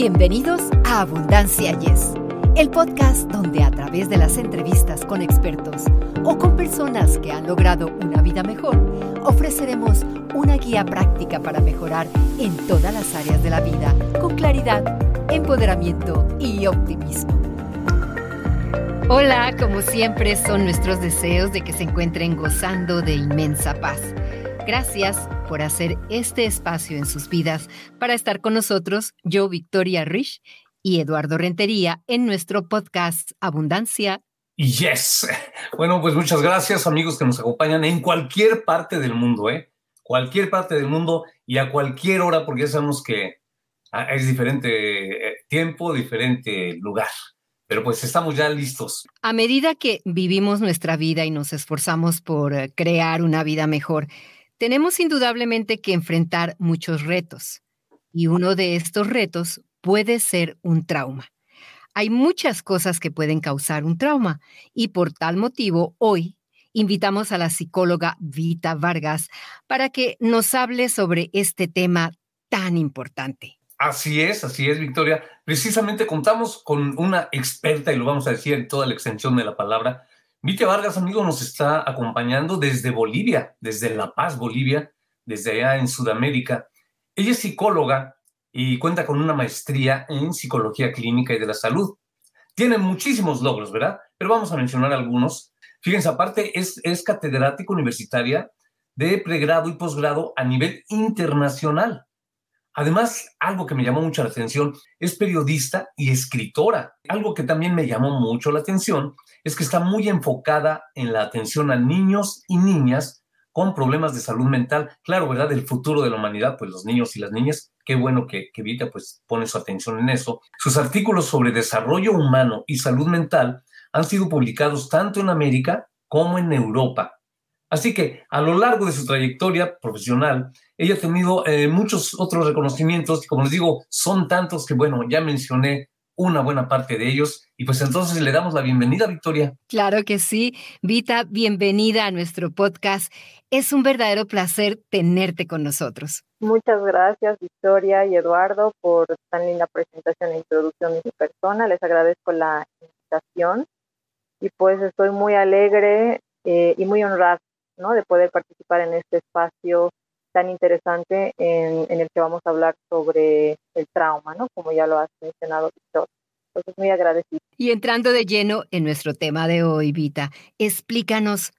Bienvenidos a Abundancia Yes, el podcast donde a través de las entrevistas con expertos o con personas que han logrado una vida mejor, ofreceremos una guía práctica para mejorar en todas las áreas de la vida con claridad, empoderamiento y optimismo. Hola, como siempre son nuestros deseos de que se encuentren gozando de inmensa paz. Gracias por hacer este espacio en sus vidas para estar con nosotros, yo, Victoria Rich y Eduardo Rentería, en nuestro podcast Abundancia. Yes. Bueno, pues muchas gracias amigos que nos acompañan en cualquier parte del mundo, ¿eh? Cualquier parte del mundo y a cualquier hora, porque ya sabemos que ah, es diferente eh, tiempo, diferente lugar. Pero pues estamos ya listos. A medida que vivimos nuestra vida y nos esforzamos por eh, crear una vida mejor, tenemos indudablemente que enfrentar muchos retos. Y uno de estos retos puede ser un trauma. Hay muchas cosas que pueden causar un trauma y por tal motivo hoy invitamos a la psicóloga Vita Vargas para que nos hable sobre este tema tan importante. Así es, así es, Victoria. Precisamente contamos con una experta, y lo vamos a decir en toda la extensión de la palabra. Vite Vargas, amigo, nos está acompañando desde Bolivia, desde La Paz, Bolivia, desde allá en Sudamérica. Ella es psicóloga y cuenta con una maestría en psicología clínica y de la salud. Tiene muchísimos logros, ¿verdad? Pero vamos a mencionar algunos. Fíjense, aparte, es, es catedrática universitaria de pregrado y posgrado a nivel internacional. Además, algo que me llamó mucho la atención, es periodista y escritora. Algo que también me llamó mucho la atención es que está muy enfocada en la atención a niños y niñas con problemas de salud mental. Claro, ¿verdad? El futuro de la humanidad, pues los niños y las niñas, qué bueno que, que Vita pues pone su atención en eso. Sus artículos sobre desarrollo humano y salud mental han sido publicados tanto en América como en Europa. Así que a lo largo de su trayectoria profesional, ella ha tenido eh, muchos otros reconocimientos, como les digo, son tantos que, bueno, ya mencioné una buena parte de ellos. Y pues entonces le damos la bienvenida, Victoria. Claro que sí. Vita, bienvenida a nuestro podcast. Es un verdadero placer tenerte con nosotros. Muchas gracias, Victoria y Eduardo, por tan linda presentación e introducción de mi persona. Les agradezco la invitación y pues estoy muy alegre eh, y muy honrada ¿no? de poder participar en este espacio tan interesante en, el que vamos a hablar sobre el trauma, ¿no? como ya lo has mencionado, Víctor. Entonces, muy agradecido. Y entrando de lleno en nuestro tema de hoy, Vita, explícanos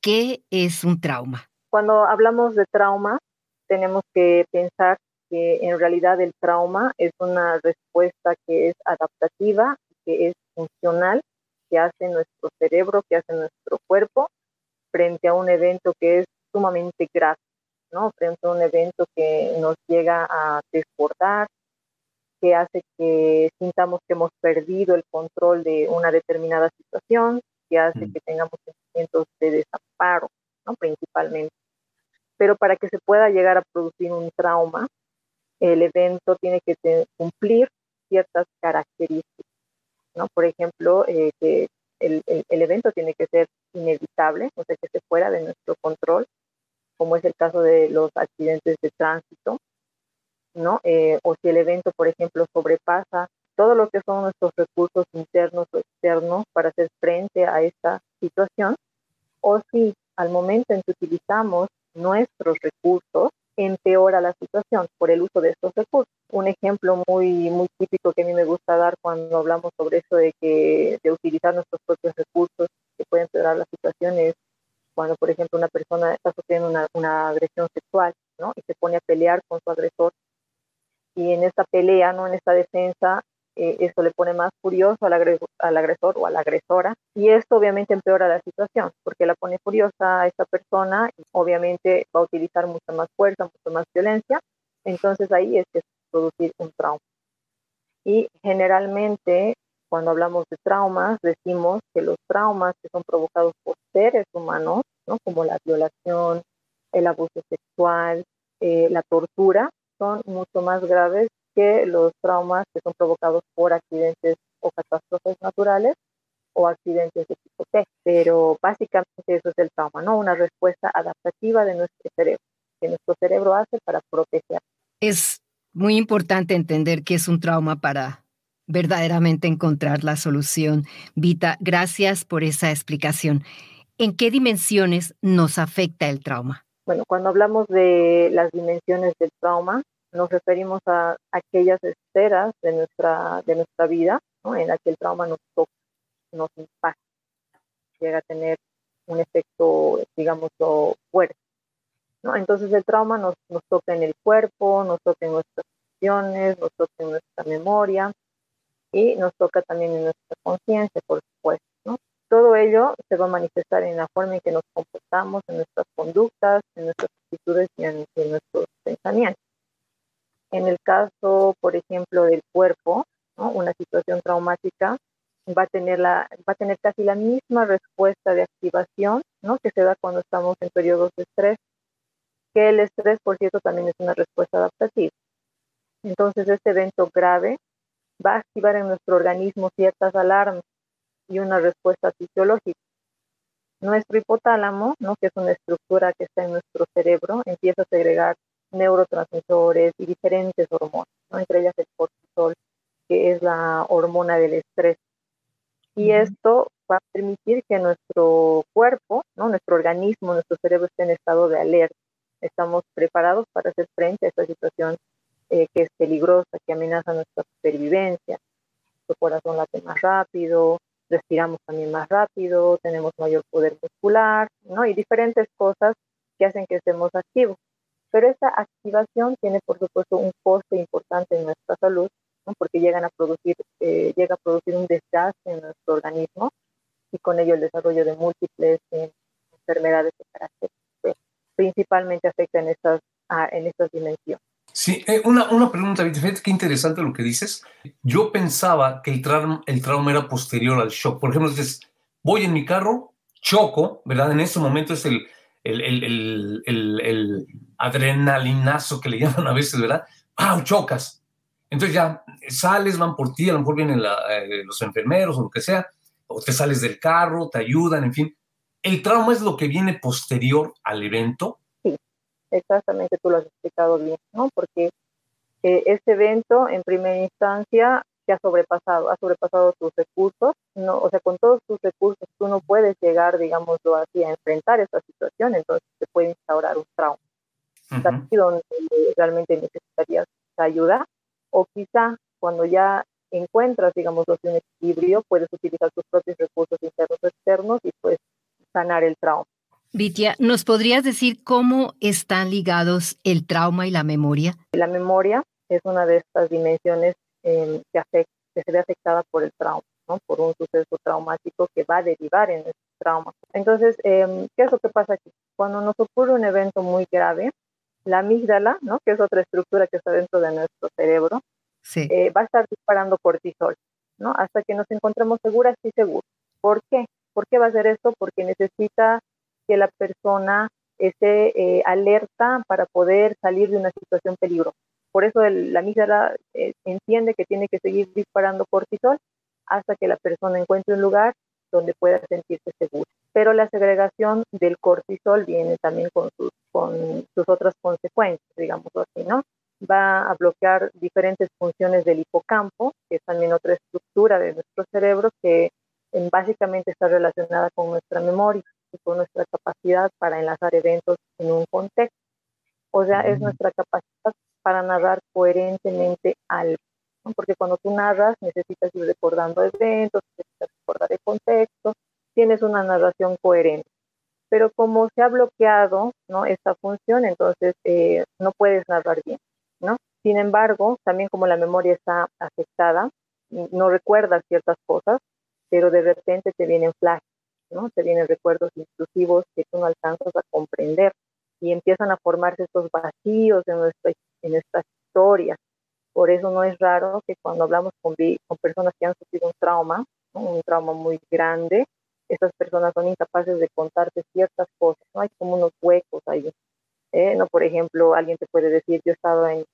qué es un trauma. Cuando hablamos de trauma, tenemos que pensar que en realidad el trauma es una respuesta que es adaptativa, que es funcional, que hace nuestro cerebro, que hace nuestro cuerpo frente a un evento que es sumamente grave, ¿no? Frente a un evento que nos llega a desbordar, que hace que sintamos que hemos perdido el control de una determinada situación, que hace mm. que tengamos sentimientos de desamparo, ¿no? Principalmente. Pero para que se pueda llegar a producir un trauma, el evento tiene que cumplir ciertas características, ¿no? Por ejemplo, eh, que el, evento tiene que ser inevitable, o sea, que esté fuera de nuestro control, como es el caso de los accidentes de tránsito, ¿no? Eh, o si el evento, por ejemplo, sobrepasa todo lo que son nuestros recursos internos o externos para hacer frente a esta situación, o si al momento en que utilizamos nuestros recursos empeora la situación por el uso de estos recursos. Un ejemplo muy, muy típico que a mí me gusta dar cuando hablamos sobre eso de que de utilizar nuestros propios recursos que pueden empeorar la situación es cuando, por ejemplo, una persona está sufriendo una, una agresión sexual, ¿no? Y se pone a pelear con su agresor. Y en esta pelea, ¿no? En esta defensa, eh, esto le pone más furioso al, agresor, o a la agresora y esto obviamente empeora la situación porque la pone furiosa a esta persona y obviamente va a utilizar mucha más fuerza, mucha más violencia, entonces ahí es que producir un trauma. Y generalmente cuando hablamos de traumas decimos que los traumas que son provocados por seres humanos, ¿no? como la violación, el abuso sexual, eh, la tortura, son mucho más graves que los traumas que son provocados por accidentes o catástrofes naturales o accidentes de tipo T. Pero básicamente eso es el trauma, ¿no? Una respuesta adaptativa de nuestro cerebro, que nuestro cerebro hace para proteger. Es Muy importante entender que es un trauma para verdaderamente encontrar la solución. Vita, gracias por esa explicación. ¿En qué dimensiones nos afecta el trauma? Bueno, cuando hablamos de las dimensiones del trauma, nos referimos a aquellas esferas de nuestra, de nuestra vida en la que el trauma nos toca, nos impacta, llega a tener un efecto, digamos, fuerte. ¿no? Entonces el trauma nos, toca en el cuerpo, nos toca en nuestras emociones, nos toca en nuestra memoria y nos toca también en nuestra conciencia, por supuesto. ¿no? Todo ello se va a manifestar en la forma en que nos comportamos, en nuestras conductas, en nuestras actitudes y en, nuestros pensamientos. En el caso, por ejemplo, del cuerpo, una situación traumática va a tener la va a tener casi la misma respuesta de activación ¿no? que se da cuando estamos en periodos de estrés que el estrés por cierto también es una respuesta adaptativa entonces este evento grave va a activar en nuestro organismo ciertas alarmas y una respuesta fisiológica nuestro hipotálamo ¿no? que es una estructura que está en nuestro cerebro empieza a segregar neurotransmisores y diferentes hormonas ¿no? entre ellas el cortisol que es la hormona del estrés y esto va a permitir que nuestro cuerpo, ¿no? nuestro organismo, nuestro cerebro esté en estado de alerta. Estamos preparados para hacer frente a esta situación eh, que es peligrosa, que amenaza nuestra supervivencia. Nuestro corazón late más rápido, respiramos también más rápido, tenemos mayor poder muscular, ¿no? Y diferentes cosas que hacen que estemos activos. Pero esta activación tiene, por supuesto, un coste importante en nuestra salud porque llegan a producir, eh, llega a producir un desgaste en nuestro organismo y con ello el desarrollo de múltiples eh, enfermedades de carácter pues, principalmente afecta en estas, en estas dimensiones. Sí, eh, una, una pregunta, fíjate qué interesante lo que dices. Yo pensaba que el trauma, el trauma era posterior al shock. Por ejemplo, dices, voy en mi carro, choco, ¿verdad? En ese momento es el, el, el, el, adrenalinazo que le llaman a veces, ¿verdad? ¡Pau! Chocas. Entonces ya sales, van por ti, a lo mejor vienen eh, los enfermeros o lo que sea, o te sales del carro, te ayudan, en fin. ¿El trauma es lo que viene posterior al evento? Exactamente, tú lo has explicado bien, ¿no? Porque eh, este evento, en primera instancia, te ha sobrepasado, ha sobrepasado tus recursos, no, o sea, con todos tus recursos tú no puedes llegar, digámoslo así, a enfrentar esta situación, entonces te puede instaurar un trauma. Aquí donde realmente necesitarías ayuda o quizá cuando ya encuentras, digamos, un equilibrio, puedes utilizar tus propios recursos internos o externos y pues sanar el trauma. Vitia, ¿nos podrías decir cómo están ligados el trauma y la memoria? La memoria es una de estas dimensiones em, que, afecta, que se ve afectada por el trauma, ¿no? por un suceso traumático que va a derivar en el trauma. Entonces, em, ¿qué es lo que pasa aquí? Cuando nos ocurre un evento muy grave, la amígdala, ¿no? que es otra estructura que está dentro de nuestro cerebro, eh, va a estar disparando cortisol, ¿no? hasta que nos encontremos seguras y seguros. ¿Por qué? ¿Por qué va a hacer esto? Porque necesita que la persona esté eh, alerta para poder salir de una situación peligrosa. Por eso la amígdala eh, entiende que tiene que seguir disparando cortisol hasta que la persona encuentre un lugar donde pueda sentirse segura. Pero la segregación del cortisol viene también con sus, con sus otras consecuencias, digamos así, ¿no? Va a bloquear diferentes funciones del hipocampo, que es también otra estructura de nuestro cerebro que básicamente está relacionada con nuestra memoria y con nuestra capacidad para enlazar eventos en un contexto. O sea, es nuestra capacidad para narrar coherentemente algo. Porque cuando tú narras necesitas ir recordando eventos, necesitas recordar el contexto, tienes una narración coherente. Pero como se ha bloqueado ¿no? esta función, entonces eh, no puedes narrar bien. ¿no? Sin embargo, también como la memoria está afectada, no recuerdas ciertas cosas, pero de repente te vienen flashes, ¿no? te vienen recuerdos intrusivos que tú no alcanzas a comprender y empiezan a formarse estos vacíos en, nuestra, en nuestras historias por eso no es raro que cuando hablamos con, personas que han sufrido un trauma, un trauma muy grande, esas personas son incapaces de contarte ciertas cosas, ¿no? Hay como unos huecos ahí. ¿eh? ¿no? Por ejemplo, alguien te puede decir, yo estaba en,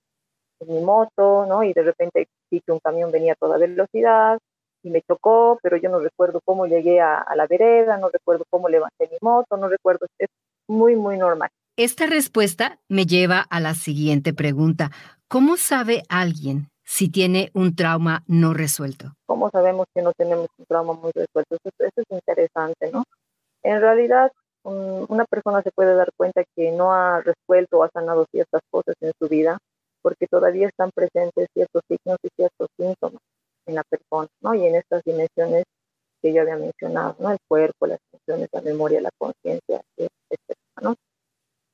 mi moto, ¿no? Y de repente vi que un camión venía a toda velocidad y me chocó, pero yo no recuerdo cómo llegué a, a la vereda, no recuerdo cómo levanté mi moto, no recuerdo, es muy, muy normal. Esta respuesta me lleva a la siguiente pregunta. ¿Cómo sabe alguien si tiene un trauma no resuelto? ¿Cómo sabemos que no tenemos un trauma muy resuelto? Eso, es interesante, ¿no? En realidad, una persona se puede dar cuenta que no ha resuelto o ha sanado ciertas cosas en su vida porque todavía están presentes ciertos signos y ciertos síntomas en la persona, ¿no? Y en estas dimensiones que yo había mencionado, ¿no? El cuerpo, las emociones, la memoria, la conciencia, etc., ¿no?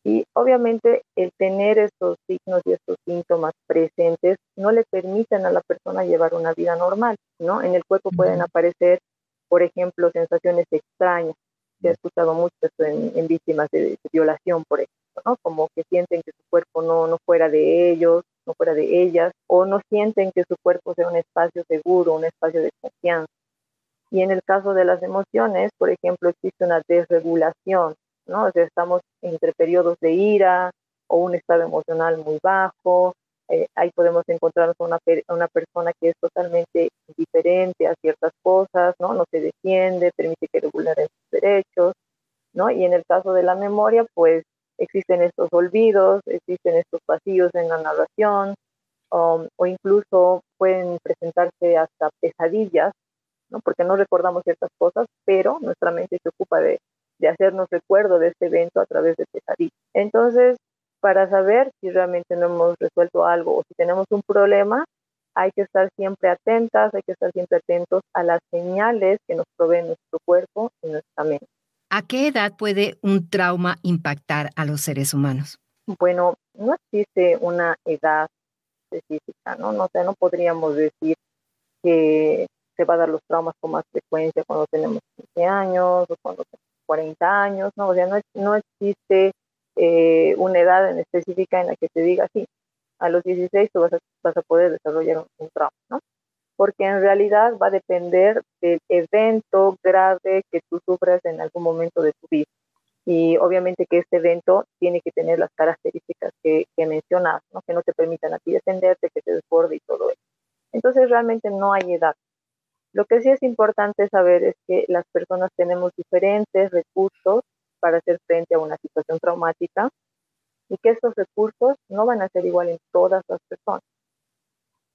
Y obviamente el tener estos signos y estos síntomas presentes no le permiten a la persona llevar una vida normal, ¿no? En el cuerpo pueden aparecer, por ejemplo, sensaciones extrañas. Se ha escuchado mucho esto en, víctimas de, violación, por ejemplo, ¿no? Como que sienten que su cuerpo no, no fuera de ellos, no fuera de ellas, o no sienten que su cuerpo sea un espacio seguro, un espacio de confianza. Y en el caso de las emociones, por ejemplo, existe una desregulación ¿no? O sea, estamos entre periodos de ira o un estado emocional muy bajo. Eh, ahí podemos encontrarnos una, una persona que es totalmente indiferente a ciertas cosas, ¿no? No se defiende, permite que regularen sus derechos, ¿no? Y en el caso de la memoria, pues existen estos olvidos, existen estos vacíos en la narración, um, o incluso pueden presentarse hasta pesadillas, ¿no? Porque no recordamos ciertas cosas, pero nuestra mente se ocupa de de hacernos recuerdo de este evento a través de pesadillas. Entonces, para saber si realmente no hemos resuelto algo o si tenemos un problema, hay que estar siempre atentas, hay que estar siempre atentos a las señales que nos provee nuestro cuerpo y nuestra mente. ¿A qué edad puede un trauma impactar a los seres humanos? Bueno, no existe una edad específica, ¿no? No, no podríamos decir que se va a dar los traumas con más frecuencia cuando tenemos 15 años o cuando 40 años, ¿no? O sea, no, no existe eh, una edad en específica en la que te diga, sí, a los 16 tú vas a, vas a poder desarrollar un, trauma, ¿no? Porque en realidad va a depender del evento grave que tú sufras en algún momento de tu vida. Y obviamente que este evento tiene que tener las características que, que mencionas, ¿no? Que no te permitan a ti defenderte, que te desborde y todo eso. Entonces realmente no hay edad. Lo que sí es importante saber es que las personas tenemos diferentes recursos para hacer frente a una situación traumática y que estos recursos no van a ser igual en todas las personas.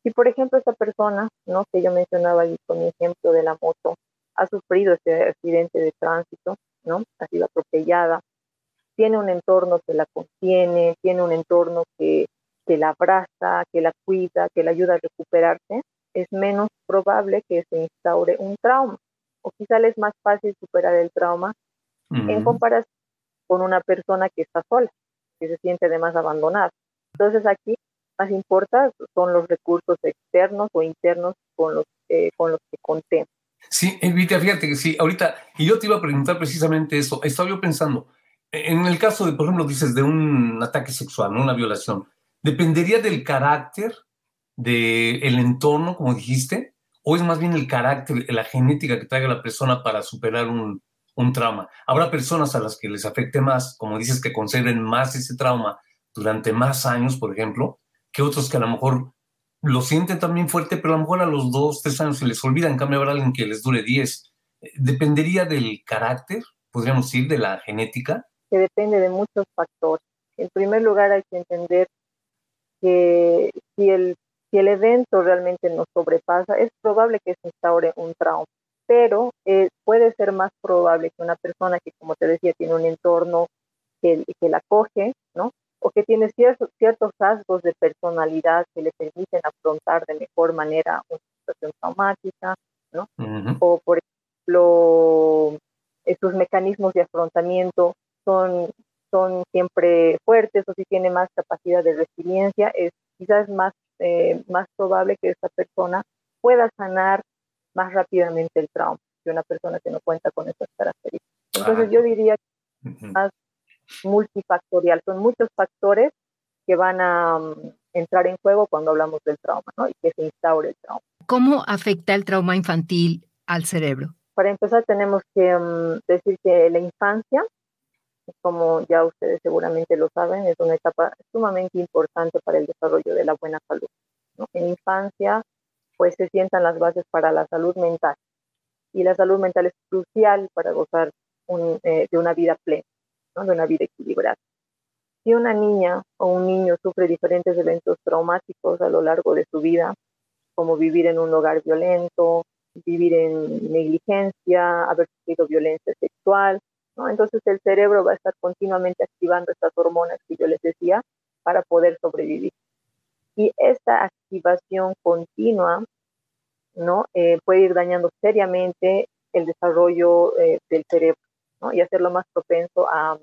Si, por ejemplo, esta persona, ¿no? que yo mencionaba ahí con mi ejemplo de la moto, ha sufrido este accidente de tránsito, ¿no? ha sido atropellada, tiene un entorno que la contiene, tiene un entorno que, que la abraza, que la cuida, que la ayuda a recuperarse, es menos probable que se instaure un trauma. O quizá le es más fácil superar el trauma en comparación con una persona que está sola, que se siente además abandonada. Entonces aquí más importa son los recursos externos o internos con los, eh, con los que contemos. Sí, Evita, fíjate que sí, ahorita, y yo te iba a preguntar precisamente eso, estaba yo pensando, en el caso de, por ejemplo, dices de un ataque sexual, una violación, dependería del carácter del el entorno, como dijiste, o es más bien el carácter, la genética que traiga la persona para superar un, un trauma. Habrá personas a las que les afecte más, como dices, que conserven más ese trauma durante más años, por ejemplo, que otros que a lo mejor lo sienten también fuerte, pero a lo mejor a los dos, tres años se les olvida, en cambio habrá alguien que les dure diez. ¿Dependería del carácter, podríamos decir, de la genética? Que depende de muchos factores. En primer lugar, hay que entender que si el si el evento realmente nos sobrepasa, es probable que se instaure un trauma, pero eh, puede ser más probable que una persona que, como te decía, tiene un entorno que, que la coge, ¿no? O que tiene ciertos, ciertos rasgos de personalidad que le permiten afrontar de mejor manera una situación traumática, ¿no? O, por ejemplo, estos mecanismos de afrontamiento son, son siempre fuertes o si tiene más capacidad de resiliencia, es quizás más eh, más probable que esta persona pueda sanar más rápidamente el trauma que una persona que no cuenta con esas características. Entonces yo diría que más multifactorial, son muchos factores que van a mm, entrar en juego cuando hablamos del trauma, ¿no? Y que se instaure el trauma. ¿Cómo afecta el trauma infantil al cerebro? Para empezar tenemos que mm, decir que la infancia como ya ustedes seguramente lo saben, es una etapa sumamente importante para el desarrollo de la buena salud. En infancia, pues se sientan las bases para la salud mental. Y la salud mental es crucial para gozar eh, de una vida plena, de una vida equilibrada. si una niña o un niño sufre diferentes eventos traumáticos a lo largo de su vida, como vivir en un hogar violento, vivir en negligencia, haber sufrido violencia sexual, ¿no? entonces el cerebro va a estar continuamente activando estas hormonas que yo les decía para poder sobrevivir. Y esta activación continua ¿no? Eh, puede ir dañando seriamente el desarrollo eh, del cerebro ¿no? y hacerlo más propenso a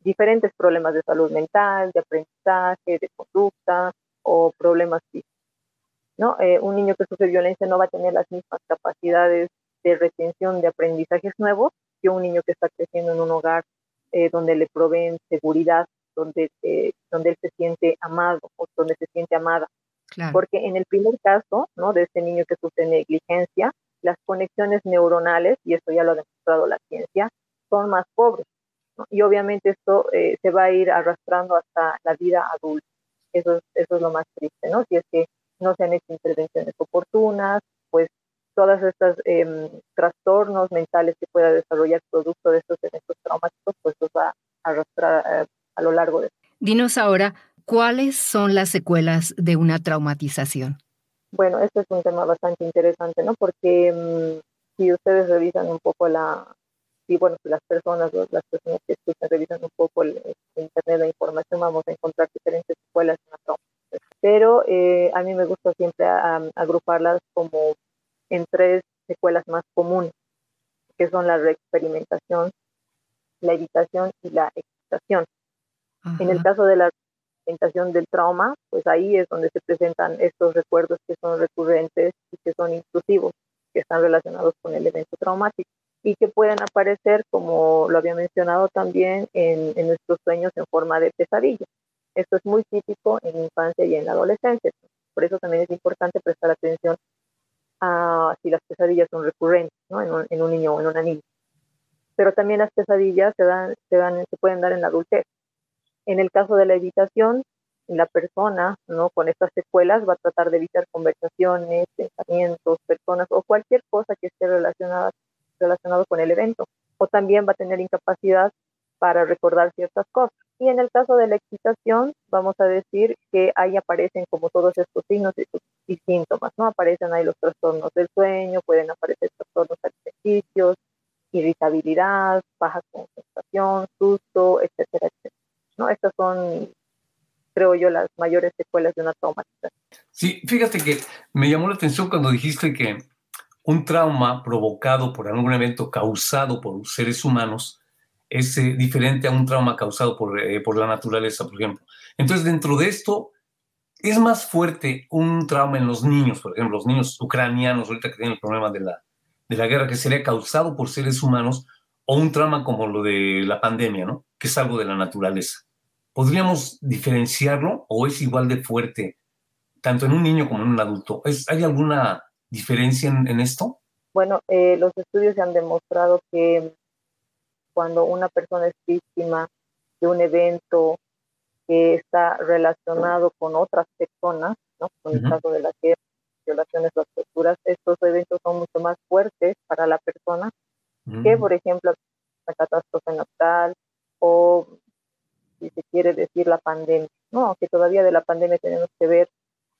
diferentes problemas de salud mental, de aprendizaje, de conducta o problemas físicos. ¿no? Eh, un niño que sufre violencia no va a tener las mismas capacidades de retención de aprendizajes nuevos que un niño que está creciendo en un hogar donde le proveen seguridad, donde, donde él se siente amado o donde se siente amada. Porque en el primer caso, ¿no? De este niño que sufre negligencia, las conexiones neuronales, y esto ya lo ha demostrado la ciencia, son más pobres. Y obviamente esto eh, se va a ir arrastrando hasta la vida adulta. Eso, eso es lo más triste, ¿no? Si es que no se han hecho intervenciones oportunas, pues todos estos em, trastornos mentales que pueda desarrollar producto de estos eventos traumáticos, pues los va a arrastrar eh, a lo largo de. Dinos ahora, ¿Cuáles son las secuelas de una traumatización? Bueno, este es un tema bastante interesante, ¿no? Porque mm, si ustedes revisan un poco la, si bueno, si las personas, las personas que escuchan revisan un poco el, internet de información, vamos a encontrar diferentes secuelas de una traumatización. Pero eh, a mí me gusta siempre agruparlas como en tres secuelas más comunes, que son la reexperimentación, la evitación y la excitación. En el caso de la presentación del trauma, pues ahí es donde se presentan estos recuerdos que son recurrentes y que son intrusivos, que están relacionados con el evento traumático y que pueden aparecer, como lo había mencionado también, en, en nuestros sueños en forma de pesadilla. Esto es muy típico en infancia y en la adolescencia. Por eso también es importante prestar atención a si las pesadillas son recurrentes ¿no? en, un, en, un, niño o en una niña. Pero también las pesadillas se, dan, se, dan, se pueden dar en la adultez. En el caso de la evitación, la persona ¿no? con estas secuelas va a tratar de evitar conversaciones, pensamientos, personas o cualquier cosa que esté relacionada relacionado con el evento. O también va a tener incapacidad para recordar ciertas cosas. Y en el caso de la excitación, vamos a decir que ahí aparecen como todos estos signos y, síntomas, ¿no? Aparecen ahí los trastornos del sueño, pueden aparecer trastornos alimenticios, irritabilidad, baja concentración, susto, etcétera, etcétera. ¿no? Estas son, creo yo, las mayores secuelas de una traumatización. Sí, fíjate que me llamó la atención cuando dijiste que un trauma provocado por algún evento causado por seres humanos es eh, diferente a un trauma causado por, eh, por la naturaleza, por ejemplo. Entonces, dentro de esto, es más fuerte un trauma en los niños, por ejemplo, los niños ucranianos, ahorita que tienen el problema de la, de la guerra, que sería causado por seres humanos, o un trauma como lo de la pandemia, ¿no? Que es algo de la naturaleza. ¿Podríamos diferenciarlo o es igual de fuerte, tanto en un niño como en un adulto? ¿Es, ¿Hay alguna diferencia en, esto? Bueno, eh, los estudios han demostrado que cuando una persona es víctima de un evento que está relacionado con otras personas, ¿no? con el caso de las violaciones, las torturas, estos eventos son mucho más fuertes para la persona que, mm. por ejemplo, la catástrofe natural o si se quiere decir, la pandemia. No, que todavía de la pandemia tenemos que ver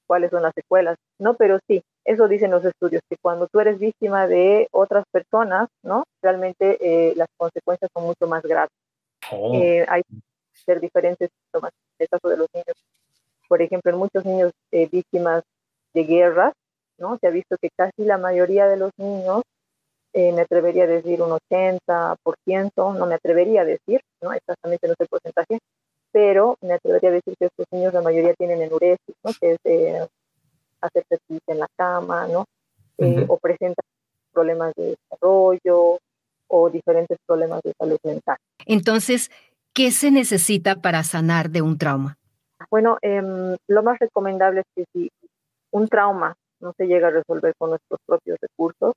cuáles son las secuelas, ¿no? Pero sí, eso dicen los estudios, que cuando tú eres víctima de otras personas, ¿no? Realmente eh, las consecuencias son mucho más graves. Oh. Eh, hay ser diferentes síntomas. En el caso de los niños, por ejemplo, en muchos niños eh, víctimas de guerras, ¿no? Se ha visto que casi la mayoría de los niños, me atrevería a decir un 80%, no me atrevería a decir, ¿no? Exactamente no sé el porcentaje, pero me atrevería a decir que estos niños la mayoría tienen enuresis, cama, ¿no? Eh, o presentan problemas de desarrollo o diferentes problemas de salud mental. Entonces, ¿qué se necesita para sanar de un trauma? Bueno, em, lo más recomendable es que si un trauma no se llega a resolver con nuestros propios recursos,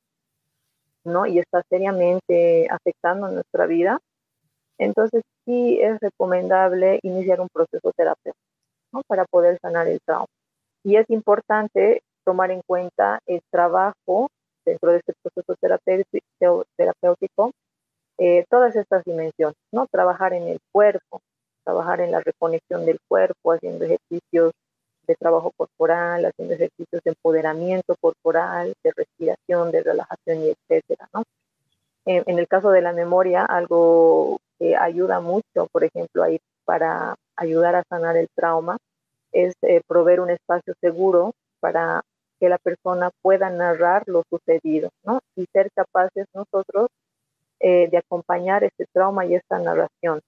¿no? Y está seriamente afectando nuestra vida, entonces sí es recomendable iniciar un proceso terapéutico para poder sanar el trauma. Y es importante tomar en cuenta el trabajo dentro de este proceso terapéutico, eh, todas estas dimensiones, ¿no? Trabajar en el cuerpo, trabajar en la reconexión del cuerpo, haciendo ejercicios de trabajo corporal, haciendo ejercicios de empoderamiento corporal, de respiración, de relajación y etcétera, ¿no? En, el caso de la memoria, algo que ayuda mucho, por ejemplo, ahí para ayudar a sanar el trauma, es eh, proveer un espacio seguro para que la persona pueda narrar lo sucedido, ¿no? Y ser capaces nosotros eh, de acompañar este trauma y esta narración,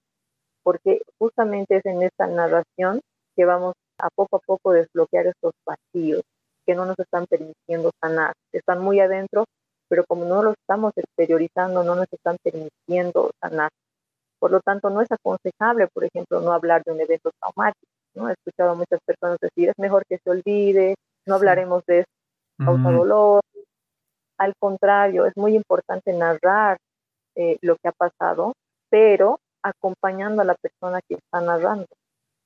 porque justamente es en esta narración que vamos a poco a poco desbloquear estos vacíos que no nos están permitiendo sanar, están muy adentro, pero como no lo estamos exteriorizando, no nos están permitiendo sanar. Por lo tanto, no es aconsejable, por ejemplo, no hablar de un evento traumático. ¿no? He escuchado a muchas personas decir, es mejor que se olvide, no hablaremos de eso, causa dolor. Al contrario, es muy importante narrar eh, lo que ha pasado, pero acompañando a la persona que está narrando.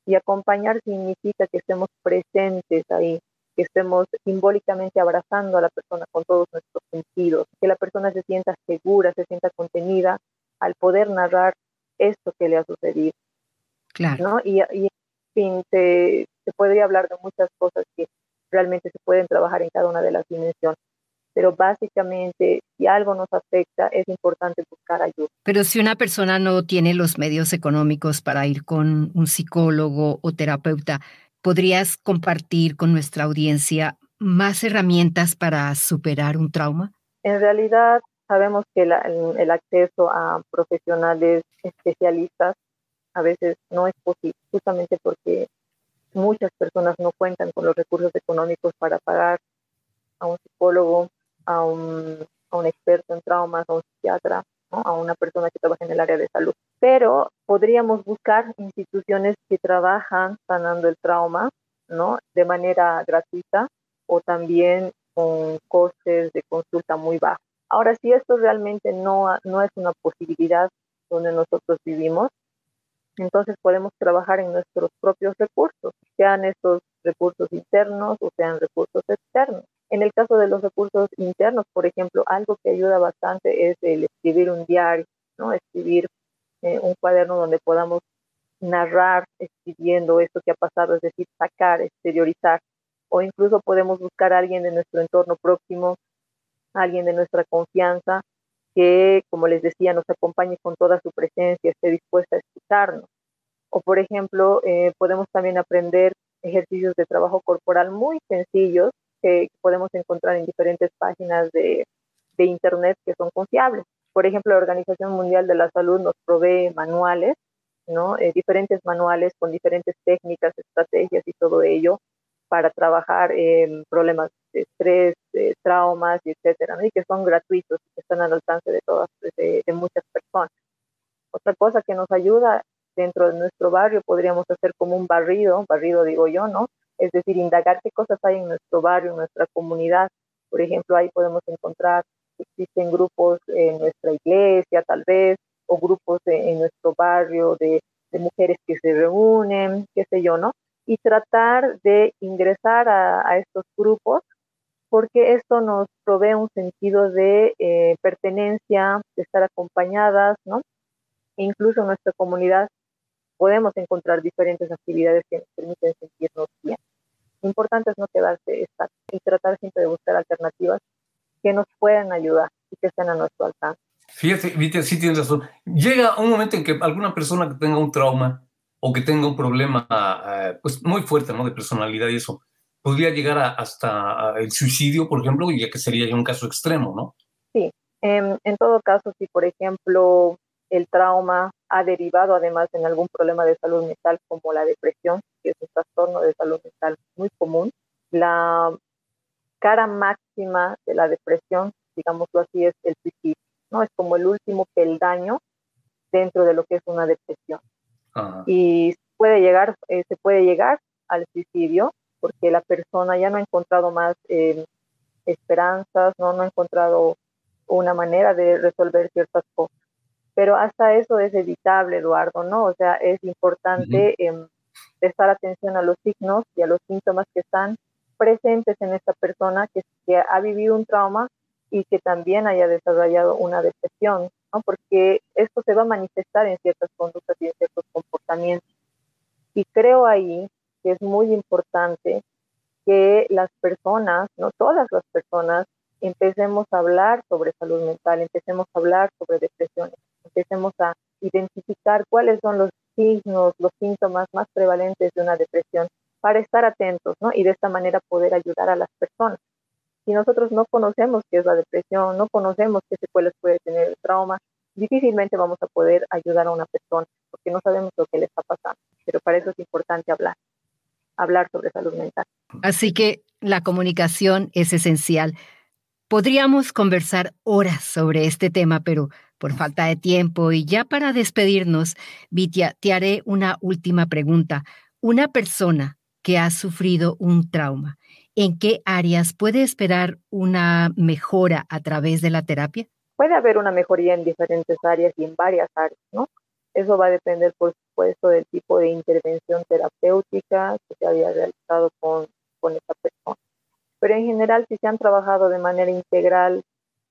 Y acompañar significa que estemos presentes ahí, que estemos simbólicamente abrazando a la persona con todos nuestros sentidos, que la persona se sienta segura, se sienta contenida al poder narrar esto que le ha sucedido. Claro. Y, y en fin, se, se podría hablar de muchas cosas que realmente se pueden trabajar en cada una de las dimensiones pero básicamente si algo nos afecta es importante buscar ayuda. Pero si una persona no tiene los medios económicos para ir con un psicólogo o terapeuta, ¿podrías compartir con nuestra audiencia más herramientas para superar un trauma? En realidad sabemos que el acceso a profesionales especialistas a veces no es posible, justamente porque muchas personas no cuentan con los recursos económicos para pagar a un psicólogo, a un, experto en traumas, a un psiquiatra, a una persona que trabaja en el área de salud. Pero podríamos buscar instituciones que trabajan sanando el trauma, ¿no? De manera gratuita o también con costes de consulta muy bajos. Ahora, si esto realmente no, no es una posibilidad donde nosotros vivimos, entonces podemos trabajar en nuestros propios recursos, sean estos recursos internos o sean recursos externos. En el caso de los recursos internos, por ejemplo, algo que ayuda bastante es el escribir un diario, ¿no? Escribir eh, un cuaderno donde podamos narrar escribiendo esto que ha pasado, es decir, sacar, exteriorizar, o incluso podemos buscar a alguien de nuestro entorno próximo, alguien de nuestra confianza, que, como les decía, nos acompañe con toda su presencia, esté dispuesta a escucharnos. O, por ejemplo, eh, podemos también aprender ejercicios de trabajo corporal muy sencillos que podemos encontrar en diferentes páginas de, Internet que son confiables. Por ejemplo, la Organización Mundial de la Salud nos provee manuales, ¿no? Eh, diferentes manuales con diferentes técnicas, estrategias y todo ello para trabajar en problemas estrés, de traumas etcétera, y que son gratuitos y que están al alcance de todas, de, de muchas personas. Otra cosa que nos ayuda dentro de nuestro barrio podríamos hacer como un barrido, barrido digo yo, ¿no? es decir, indagar qué cosas hay en nuestro barrio, en nuestra comunidad. Por ejemplo, ahí podemos encontrar, existen grupos en nuestra iglesia tal vez, o grupos en nuestro barrio de, mujeres que se reúnen, qué sé yo, ¿no? Y tratar de ingresar a, estos grupos porque esto nos provee un sentido de eh, pertenencia, de estar acompañadas, ¿no? E incluso en nuestra comunidad podemos encontrar diferentes actividades que nos permiten sentirnos bien. Lo importante es no quedarse estático y tratar siempre de buscar alternativas que nos puedan ayudar y que estén a nuestro alcance. Fíjate, Vite, sí tienes razón. Llega un momento en que alguna persona que tenga un trauma o que tenga un problema eh, pues muy fuerte ¿no? de personalidad y eso, podría llegar hasta el suicidio, por ejemplo, ya que sería ya un caso extremo, ¿no? Sí, en todo caso, si por ejemplo el trauma ha derivado además en algún problema de salud mental como la depresión, que es un trastorno de salud mental muy común. La cara máxima de la depresión, digámoslo así, es el suicidio, ¿no? Es como el último peldaño dentro de lo que es una depresión. Y puede llegar, eh, se puede llegar al suicidio porque la persona ya no ha encontrado más eh, esperanzas, ¿no? no ha encontrado una manera de resolver ciertas cosas pero hasta eso es evitable, Eduardo, ¿no? O sea, es importante em, prestar atención a los signos y a los síntomas que están presentes en esta persona que, que, ha vivido un trauma y que también haya desarrollado una depresión, ¿no? Porque esto se va a manifestar en ciertas conductas y en ciertos comportamientos. Y creo ahí que es muy importante que las personas, no todas las personas, empecemos a hablar sobre salud mental, empecemos a hablar sobre depresiones, empecemos a identificar cuáles son los signos, los síntomas más prevalentes de una depresión para estar atentos, ¿no? Y de esta manera poder ayudar a las personas. Si nosotros no conocemos qué es la depresión, no conocemos qué secuelas puede tener el trauma, difícilmente vamos a poder ayudar a una persona porque no sabemos lo que le está pasando. Pero para eso es importante hablar, hablar sobre salud mental. Así que la comunicación es esencial. Podríamos conversar horas sobre este tema, pero por falta de tiempo y ya para despedirnos, Vitia, te haré una última pregunta. Una persona que ha sufrido un trauma, ¿en qué áreas puede esperar una mejora a través de la terapia? Puede haber una mejoría en diferentes áreas y en varias áreas, ¿no? Eso va a depender, por supuesto, del tipo de intervención terapéutica que se había realizado con, con esta persona. Pero en general, si se han trabajado de manera integral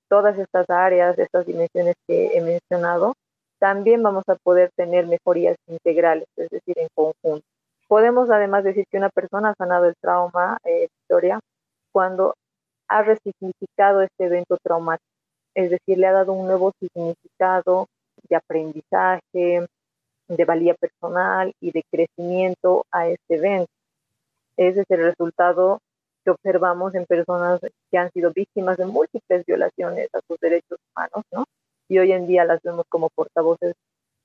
todas estas áreas, estas dimensiones que he mencionado, también vamos a poder tener mejorías integrales, es decir, en conjunto. Podemos además decir que una persona ha sanado el trauma, eh, Victoria, cuando ha resignificado este evento traumático, es decir, le ha dado un nuevo significado de aprendizaje, de valía personal y de crecimiento a este evento. Ese es el resultado que observamos en personas que han sido víctimas de múltiples violaciones a sus derechos humanos, ¿no? Y hoy en día las vemos como portavoces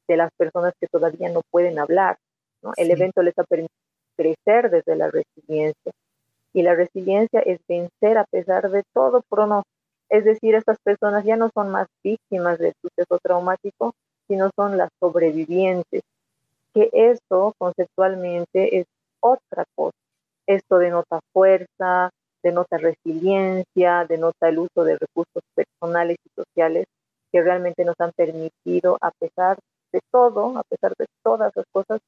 de las personas que todavía no pueden hablar, ¿no? El evento les ha permitido crecer desde la resiliencia. Y la resiliencia es vencer a pesar de todo pronóstico. Es decir, estas personas ya no son más víctimas del suceso traumático, sino son las sobrevivientes. Que eso conceptualmente es otra cosa esto denota fuerza, denota resiliencia, denota el uso de recursos personales y sociales que realmente nos han permitido, a pesar de todo, a pesar de todas las cosas,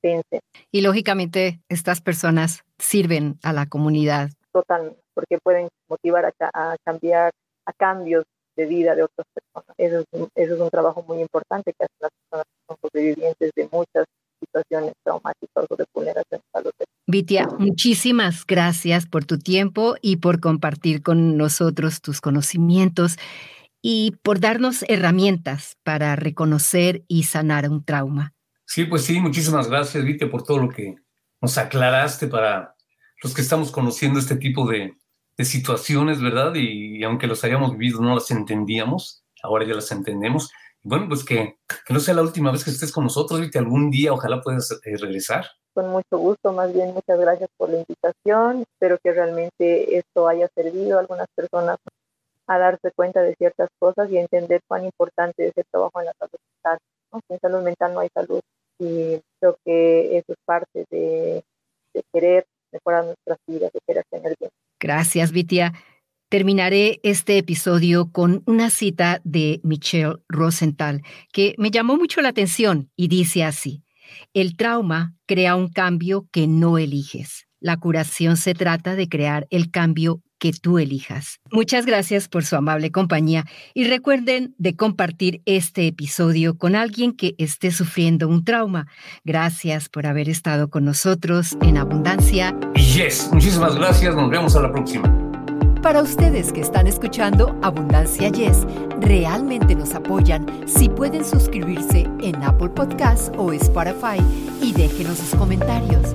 vencer. Y lógicamente estas personas sirven a la comunidad. Totalmente, porque pueden motivar a, cambiar, a cambios de vida de otras personas. Eso es, eso es un trabajo muy importante que hacen las personas que son sobrevivientes de muchas situaciones traumáticas o de vulneración salud. Vitia, muchísimas gracias por tu tiempo y por compartir con nosotros tus conocimientos y por darnos herramientas para reconocer y sanar un trauma. Sí, pues sí, muchísimas gracias, Vitia, por todo lo que nos aclaraste para los que estamos conociendo este tipo de, situaciones, ¿verdad? Y, aunque los hayamos vivido, no las entendíamos, ahora ya las entendemos bueno, pues que, no sea la última vez que estés con nosotros, y que algún día ojalá puedas eh, regresar. Con mucho gusto, más bien muchas gracias por la invitación. Espero que realmente esto haya servido a algunas personas a darse cuenta de ciertas cosas y entender cuán importante es el trabajo en la salud mental. Sin salud mental no hay salud y creo que eso es parte de, de querer mejorar nuestras vidas, de querer tener bien. Gracias, Vitia. Terminaré este episodio con una cita de Michelle Rosenthal que me llamó mucho la atención y dice así, el trauma crea un cambio que no eliges. La curación se trata de crear el cambio que tú elijas. Muchas gracias por su amable compañía y recuerden de compartir este episodio con alguien que esté sufriendo un trauma. Gracias por haber estado con nosotros en Abundancia. Yes, muchísimas gracias. Nos vemos a la próxima. Para ustedes que están escuchando Abundancia Yes, realmente nos apoyan si pueden suscribirse en Apple Podcasts o Spotify y déjenos sus comentarios.